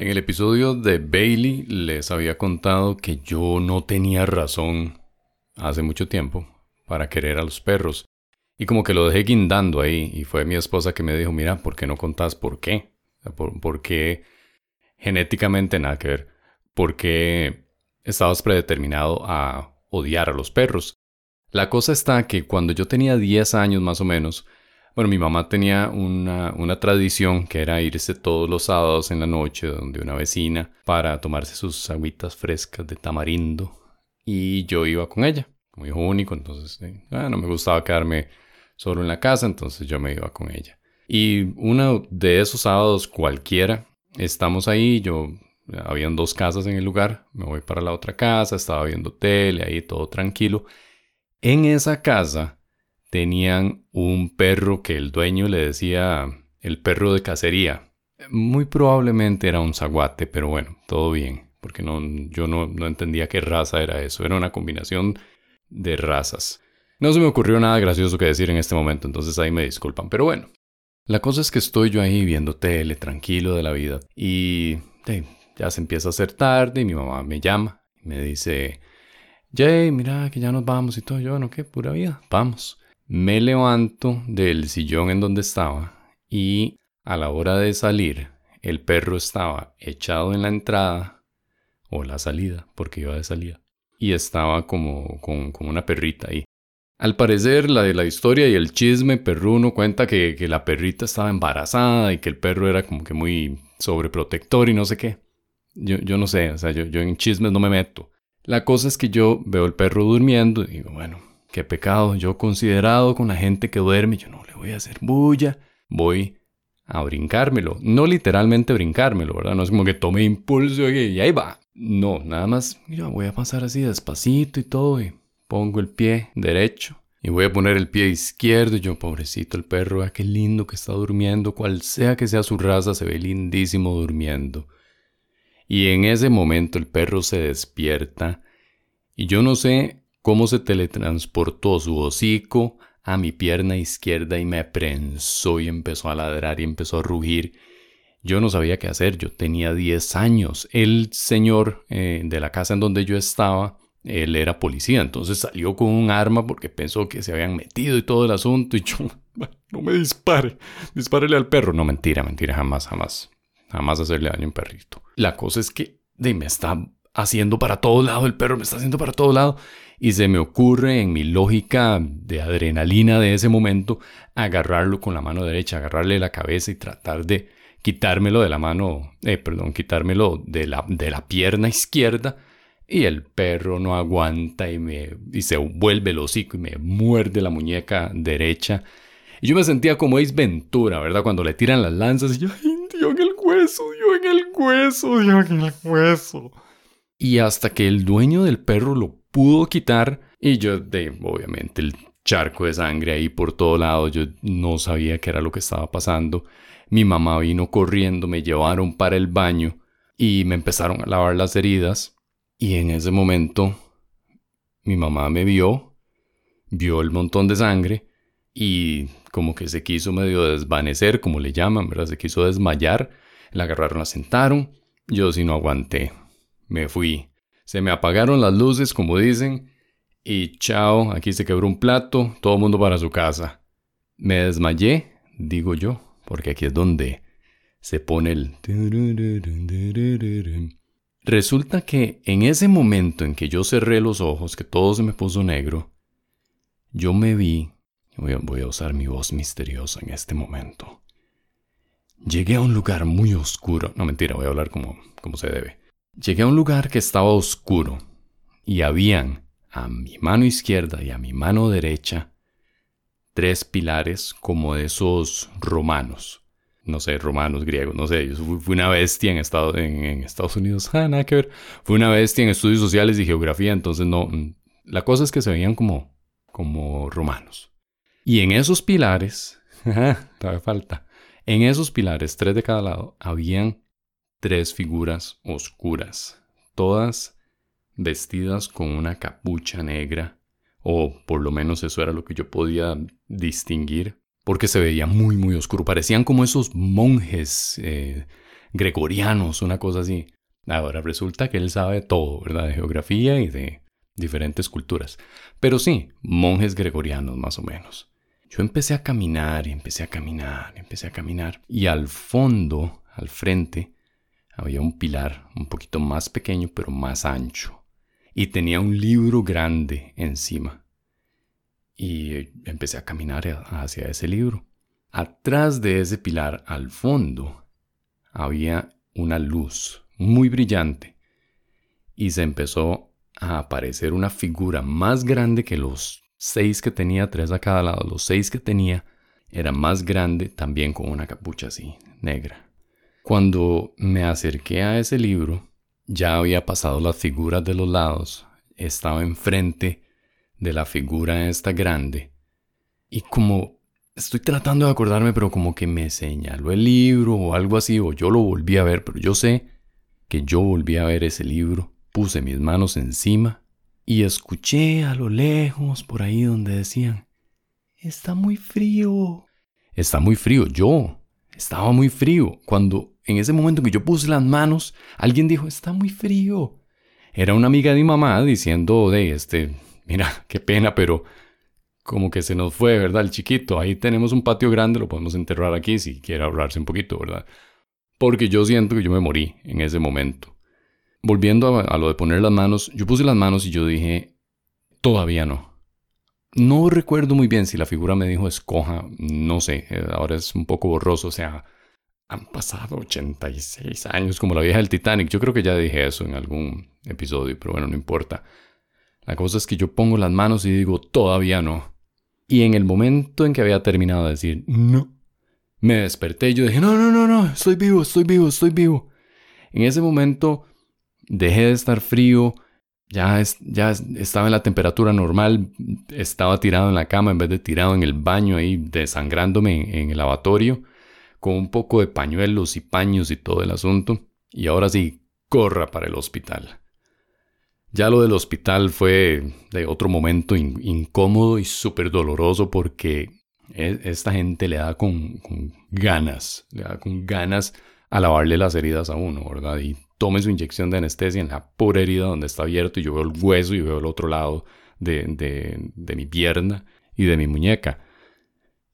En el episodio de Bailey les había contado que yo no tenía razón hace mucho tiempo para querer a los perros. Y como que lo dejé guindando ahí. Y fue mi esposa que me dijo, mira, ¿por qué no contás por qué? ¿Por, qué genéticamente nada que ver? ¿Por qué estabas predeterminado a odiar a los perros? La cosa está que cuando yo tenía 10 años más o menos, bueno, mi mamá tenía una, una, tradición que era irse todos los sábados en la noche donde una vecina para tomarse sus agüitas frescas de tamarindo y yo iba con ella como hijo único, entonces no me gustaba quedarme solo en la casa, entonces yo me iba con ella. Y uno de esos sábados cualquiera, estamos ahí, yo habían dos casas en el lugar, me voy para la otra casa, estaba viendo tele, ahí todo tranquilo. En esa casa tenían un perro que el dueño le decía el perro de cacería. Muy probablemente era un zaguate, pero bueno, todo bien, porque no, yo no, no entendía qué raza era eso. Era una combinación de razas. No se me ocurrió nada gracioso que decir en este momento, entonces ahí me disculpan. Pero bueno, la cosa es que estoy yo ahí viendo tele, tranquilo de la vida. Y ya se empieza a hacer tarde y mi mamá me llama y me dice, Jay, mira que ya nos vamos y todo. Yo, no, qué pura vida, vamos. Me levanto del sillón en donde estaba y a la hora de salir, el perro estaba echado en la entrada o la salida, porque iba de salida y estaba como con, una perrita ahí. Al parecer, la de la historia y el chisme perruno cuenta que, la perrita estaba embarazada y que el perro era como que muy sobreprotector y no sé qué. Yo, yo no sé, o sea, yo, yo en chismes no me meto. La cosa es que yo veo el perro durmiendo y digo, bueno, qué pecado, yo considerado con la gente que duerme, yo no le voy a hacer bulla, voy a brincármelo. No literalmente brincármelo, ¿verdad? No es como que tome impulso y ahí va. No, nada más, mira, voy a pasar así despacito y todo y pongo el pie derecho y voy a poner el pie izquierdo y yo, pobrecito el perro, ah, qué lindo que está durmiendo, cual sea que sea su raza, se ve lindísimo durmiendo. Y en ese momento el perro se despierta y yo no sé cómo se teletransportó su hocico a mi pierna izquierda y me prensó y empezó a ladrar y empezó a rugir yo no sabía qué hacer, yo tenía 10 años. El señor eh, de la casa en donde yo estaba, él era policía, entonces salió con un arma porque pensó que se habían metido y todo el asunto y yo, no me dispare, dispárele al perro. No, mentira, mentira, jamás, jamás, jamás hacerle daño a un perrito. La cosa es que de, me está haciendo para todo lado, el perro me está haciendo para todo lado. Y se me ocurre en mi lógica de adrenalina de ese momento agarrarlo con la mano derecha, agarrarle la cabeza y tratar de quitármelo de la mano, eh, perdón, quitármelo de la, de la pierna izquierda y el perro no aguanta y, me, y se vuelve el hocico y me muerde la muñeca derecha. Y yo me sentía como Ace Ventura, ¿verdad? Cuando le tiran las lanzas y yo, ¡ay, dio en el hueso, dio en el hueso, dio en el hueso! Y hasta que el dueño del perro lo pudo quitar y yo, de, obviamente, el charco de sangre ahí por todo lado, yo no sabía qué era lo que estaba pasando. Mi mamá vino corriendo, me llevaron para el baño y me empezaron a lavar las heridas. Y en ese momento mi mamá me vio, vio el montón de sangre y como que se quiso medio desvanecer, como le llaman, ¿verdad? Se quiso desmayar. La agarraron, la sentaron. Yo sí no aguanté. Me fui. Se me apagaron las luces, como dicen. Y chao, aquí se quebró un plato, todo el mundo para su casa. Me desmayé, digo yo porque aquí es donde se pone el... Resulta que en ese momento en que yo cerré los ojos, que todo se me puso negro, yo me vi, voy a, usar mi voz misteriosa en este momento, llegué a un lugar muy oscuro, no mentira, voy a hablar como, como se debe, llegué a un lugar que estaba oscuro y habían a mi mano izquierda y a mi mano derecha tres pilares como de esos romanos. No sé, romanos, griegos, no sé. fui una bestia en, Estados Unidos. Ah, nada que ver. Fui una bestia en estudios sociales y geografía, entonces no. Mm, la cosa es que se veían como, como romanos. Y en esos pilares, todavía falta. En esos pilares, tres de cada lado, habían tres figuras oscuras, todas vestidas con una capucha negra o por lo menos eso era lo que yo podía distinguir, porque se veía muy, muy oscuro. Parecían como esos monjes eh, gregorianos, una cosa así. Ahora resulta que él sabe todo, ¿verdad? De geografía y de diferentes culturas. Pero sí, monjes gregorianos más o menos. Yo empecé a caminar y empecé a caminar, y empecé a caminar. Y al fondo, al frente, había un pilar un poquito más pequeño pero más ancho. Y tenía un libro grande encima. Y empecé a caminar hacia ese libro. Atrás de ese pilar, al fondo, había una luz muy brillante y se empezó a aparecer una figura más grande que los seis que tenía, tres a cada lado, los seis que tenía, era más grande también con una capucha así, negra. Cuando me acerqué a ese libro, ya había pasado las figuras de los lados, estaba enfrente de la figura esta grande, y como estoy tratando de acordarme, pero como que me señaló el libro o algo así, o yo lo volví a ver, pero yo sé que yo volví a ver ese libro, puse mis manos encima y escuché a lo lejos por ahí donde decían, está muy frío. Está muy frío, yo. Estaba muy frío. Cuando en ese momento que yo puse las manos, alguien dijo, está muy frío. Era una amiga de mi mamá diciendo, de este, mira, qué pena, pero como que se nos fue, ¿verdad? El chiquito. Ahí tenemos un patio grande, lo podemos enterrar aquí si quiere ahorrarse un poquito, ¿verdad? porque yo siento que yo me morí en ese momento. Volviendo a, lo de poner las manos, yo puse las manos y yo dije, todavía no. No recuerdo muy bien si la figura me dijo escoja, no sé, eh, ahora es un poco borroso, o sea, han pasado 86 años como la vieja del Titanic. Yo creo que ya dije eso en algún episodio, pero bueno, no importa. La cosa es que yo pongo las manos y digo, todavía no. Y en el momento en que había terminado de decir, no, me desperté y yo dije, no, no, no, no, estoy vivo, estoy vivo, estoy vivo. En ese momento dejé de estar frío, ya, ya estaba en la temperatura normal, estaba tirado en la cama en vez de tirado en el baño ahí desangrándome en, el lavatorio, con un poco de pañuelos y paños y todo el asunto. Y ahora sí, corra para el hospital. Ya lo del hospital fue de otro momento incómodo y súper doloroso porque e, esta gente le da con, ganas, le da con ganas a lavarle las heridas a uno, ¿verdad? Y tome su inyección de anestesia en la pura herida donde está abierto y yo veo el hueso y veo el otro lado de, de, mi pierna y de mi muñeca.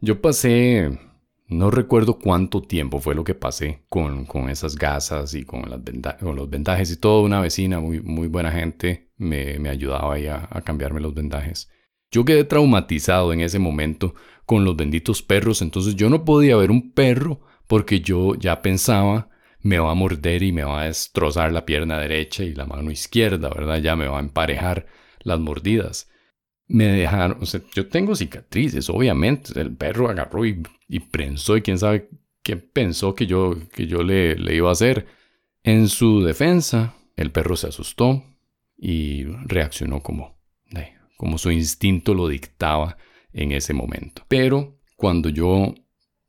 Yo pasé, no recuerdo cuánto tiempo fue lo que pasé con, con esas gasas y con, las con los vendajes y todo. Una vecina muy, muy buena gente me, me ayudaba ahí a, a cambiarme los vendajes. Yo quedé traumatizado en ese momento con los benditos perros, entonces yo no podía ver un perro porque yo ya pensaba me va a morder y me va a destrozar la pierna derecha y la mano izquierda, ¿verdad? Ya me va a emparejar las mordidas. Me dejaron, o yo tengo cicatrices, obviamente. El perro agarró y, y prensó y quién sabe qué pensó que yo, que yo le, le iba a hacer. En su defensa, el perro se asustó y reaccionó como, como su instinto lo dictaba en ese momento. Pero cuando yo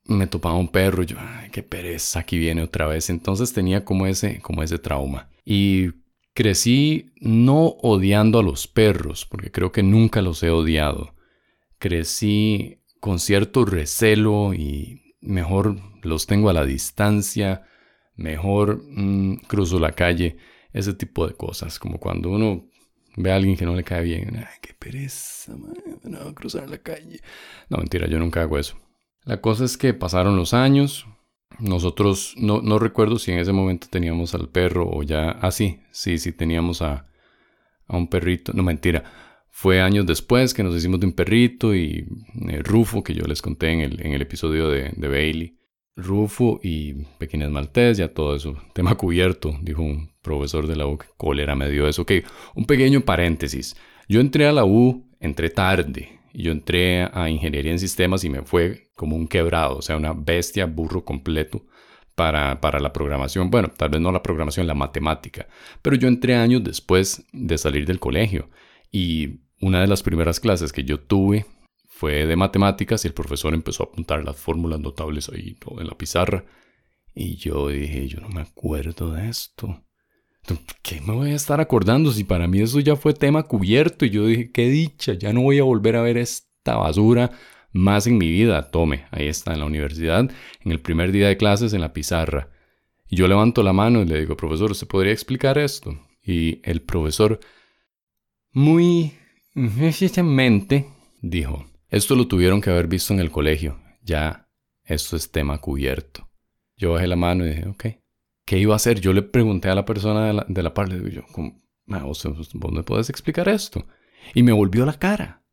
me topaba un perro, yo, ay, qué pereza, aquí viene otra vez. Entonces tenía como ese, como ese trauma. Y crecí no odiando a los perros, porque creo que nunca los he odiado. Crecí con cierto recelo y mejor los tengo a la distancia, mejor mm, cruzo la calle, ese tipo de cosas, como cuando uno ve a alguien que no le cae bien. Ay, qué pereza, man, no, cruzar la calle. No, mentira, yo nunca hago eso. La cosa es que pasaron los años. Nosotros, no, recuerdo si en ese momento teníamos al perro o ya. Ah, sí, sí, sí, teníamos a, a un perrito. No, mentira. Fue años después que nos hicimos de un perrito y eh, Rufo, que yo les conté en el, en el episodio de, de Bailey. Rufo y Pequeñas Maltés, ya todo eso. Tema cubierto, dijo un profesor de la U, que cólera me dio eso. Ok, un pequeño paréntesis. Yo entré a la U, entré tarde. Yo entré a Ingeniería en Sistemas y me fue como un quebrado, o sea, una bestia, burro completo para, para la programación. Bueno, tal vez no la programación, la matemática. Pero yo entré años después de salir del colegio. Y una de las primeras clases que yo tuve fue de matemáticas y el profesor empezó a apuntar las fórmulas notables ahí en la pizarra. Y yo dije, yo no me acuerdo de esto. ¿Qué me voy a estar acordando si para mí eso ya fue tema cubierto? Y yo dije, qué dicha, ya no voy a volver a ver esta basura más en mi vida. Tome, ahí está en la universidad, en el primer día de clases en la pizarra. Y yo levanto la mano y le digo, profesor, ¿usted podría explicar esto? Y el profesor, muy eficientemente, dijo, esto lo tuvieron que haber visto en el colegio, ya esto es tema cubierto. Yo bajé la mano y dije, ok, ¿qué iba a hacer? Yo le pregunté a la persona de la, de la parte, yo, ¿vos, ¿vos me puedes explicar esto? Y me volvió la cara.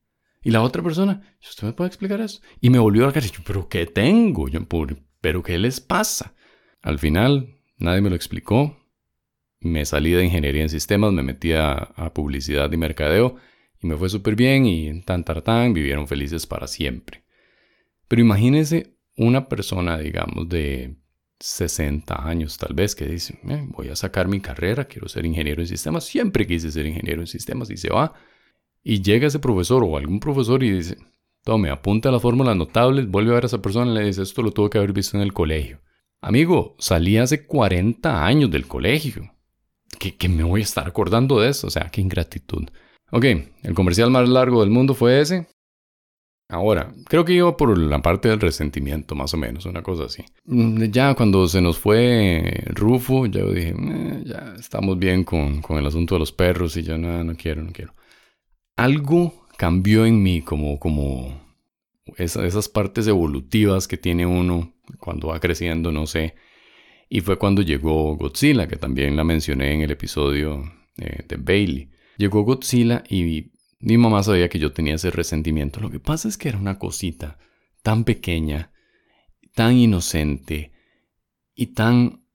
Y la otra persona, ¿usted me puede explicar eso? Y me volvió la cara. Y yo, ¿pero qué tengo? Yo, ¿pero qué les pasa? Al final, nadie me lo explicó. Me salí de ingeniería en sistemas, me metí a, publicidad y mercadeo y me fue súper bien y tan tartán vivieron felices para siempre. Pero imagínense una persona, digamos, de 60 años tal vez, que dice, eh, voy a sacar mi carrera, quiero ser ingeniero en sistemas, siempre quise ser ingeniero en sistemas y se va. Y llega ese profesor o algún profesor y dice, tome, apunta las fórmulas notables, vuelve a ver a esa persona y le dice, esto lo tuvo que haber visto en el colegio. Amigo, salí hace 40 años del colegio. ¿Qué, me voy a estar acordando de eso? O sea, qué ingratitud. Ok, el comercial más largo del mundo fue ese. Ahora, creo que iba por la parte del resentimiento, más o menos, una cosa así. Mm, ya cuando se nos fue Rufo, ya dije, eh, ya estamos bien con, el asunto de los perros y yo no, no quiero, no quiero. Algo cambió en mí, como, como esas partes evolutivas que tiene uno cuando va creciendo, no sé. Y fue cuando llegó Godzilla, que también la mencioné en el episodio eh, de Bailey. Llegó Godzilla y mi mamá sabía que yo tenía ese resentimiento. Lo que pasa es que era una cosita tan pequeña, tan inocente y tan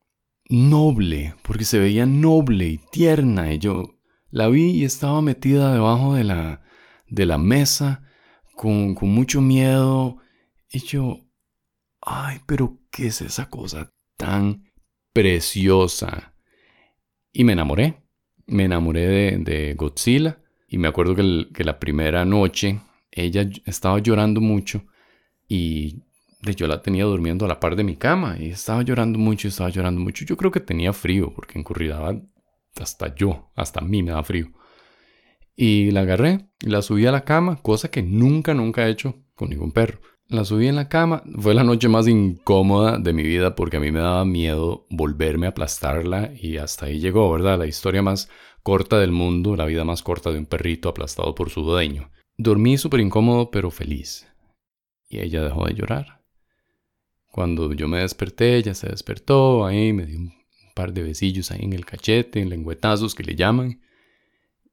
noble, porque se veía noble y tierna. Y yo la vi y estaba metida debajo de la, de la mesa con, con mucho miedo. Y yo, ay, pero ¿qué es esa cosa tan preciosa? Y me enamoré. Me enamoré de, de Godzilla y me acuerdo que, la primera noche ella estaba llorando mucho y yo la tenía durmiendo a la par de mi cama y estaba llorando mucho, estaba llorando mucho. Yo creo que tenía frío porque en hasta yo, hasta mí me da frío. Y la agarré y la subí a la cama, cosa que nunca, nunca he hecho con ningún perro. La subí en la cama. Fue la noche más incómoda de mi vida porque a mí me daba miedo volverme a aplastarla y hasta ahí llegó, ¿verdad? La historia más corta del mundo, la vida más corta de un perrito aplastado por su dueño. Dormí súper incómodo pero feliz. Y ella dejó de llorar. Cuando yo me desperté, ella se despertó, ahí me dio un par de besillos ahí en el cachete, en lengüetazos que le llaman.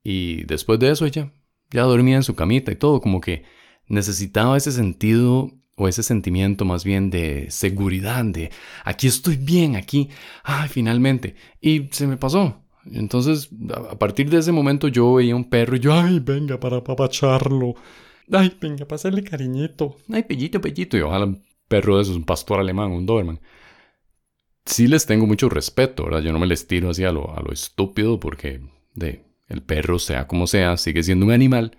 Y después de eso ella ya dormía en su camita y todo, como que necesitaba ese sentido o ese sentimiento más bien de seguridad, de aquí estoy bien, aquí, ay, finalmente. Y se me pasó. Entonces, a partir de ese momento yo veía un perro y yo, ay, venga, para papacharlo. Ay, venga, para hacerle cariñito. Ay, pellito, pellito. Y ojalá un perro de esos, un pastor alemán, un Doberman. Sí les tengo mucho respeto, ¿verdad? Yo no me les tiro así a lo, a lo estúpido porque de, el perro, sea como sea, sigue siendo un animal,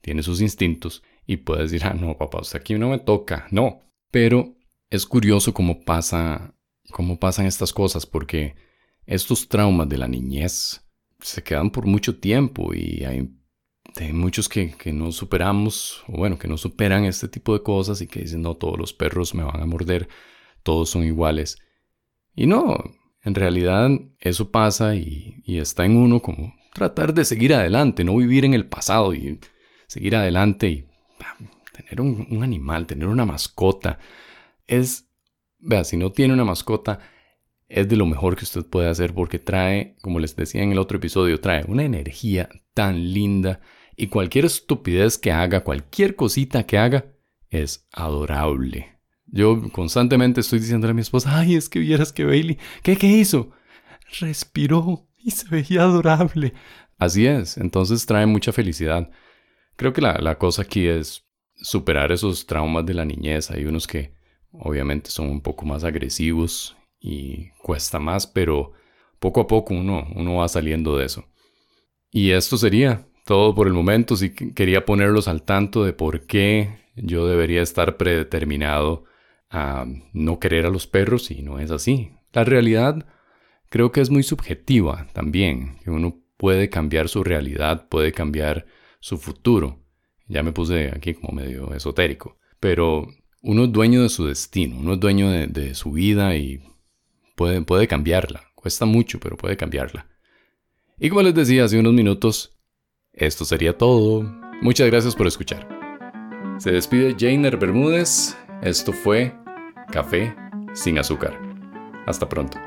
tiene sus instintos y puede decir, ah, no, papá, usted aquí no me toca. No. Pero es curioso cómo pasa, cómo pasan estas cosas porque estos traumas de la niñez se quedan por mucho tiempo y hay, muchos que, no superamos, o bueno, que no superan este tipo de cosas y que dicen, no, todos los perros me van a morder, todos son iguales. Y no, en realidad eso pasa y, está en uno como tratar de seguir adelante, no vivir en el pasado y seguir adelante y tener un, animal, tener una mascota. Es, vea, si no tiene una mascota, es de lo mejor que usted puede hacer porque trae, como les decía en el otro episodio, trae una energía tan linda y cualquier estupidez que haga, cualquier cosita que haga, es adorable. Yo constantemente estoy diciéndole a mi esposa, ay, es que vieras que Bailey, ¿qué, qué hizo? Respiró y se veía adorable. Así es, entonces trae mucha felicidad. Creo que la, la cosa aquí es superar esos traumas de la niñez. Hay unos que obviamente son un poco más agresivos y cuesta más, pero poco a poco uno, uno va saliendo de eso. Y esto sería todo por el momento. Si quería ponerlos al tanto de por qué yo debería estar predeterminado a no querer a los perros y no es así. La realidad creo que es muy subjetiva también, que uno puede cambiar su realidad, puede cambiar su futuro. Ya me puse aquí como medio esotérico, pero uno es dueño de su destino, uno es dueño de, su vida y puede, puede cambiarla. Cuesta mucho, pero puede cambiarla. Y como les decía hace unos minutos, esto sería todo. Muchas gracias por escuchar. Se despide Jainer Bermúdez. Esto fue Café sin azúcar. Hasta pronto.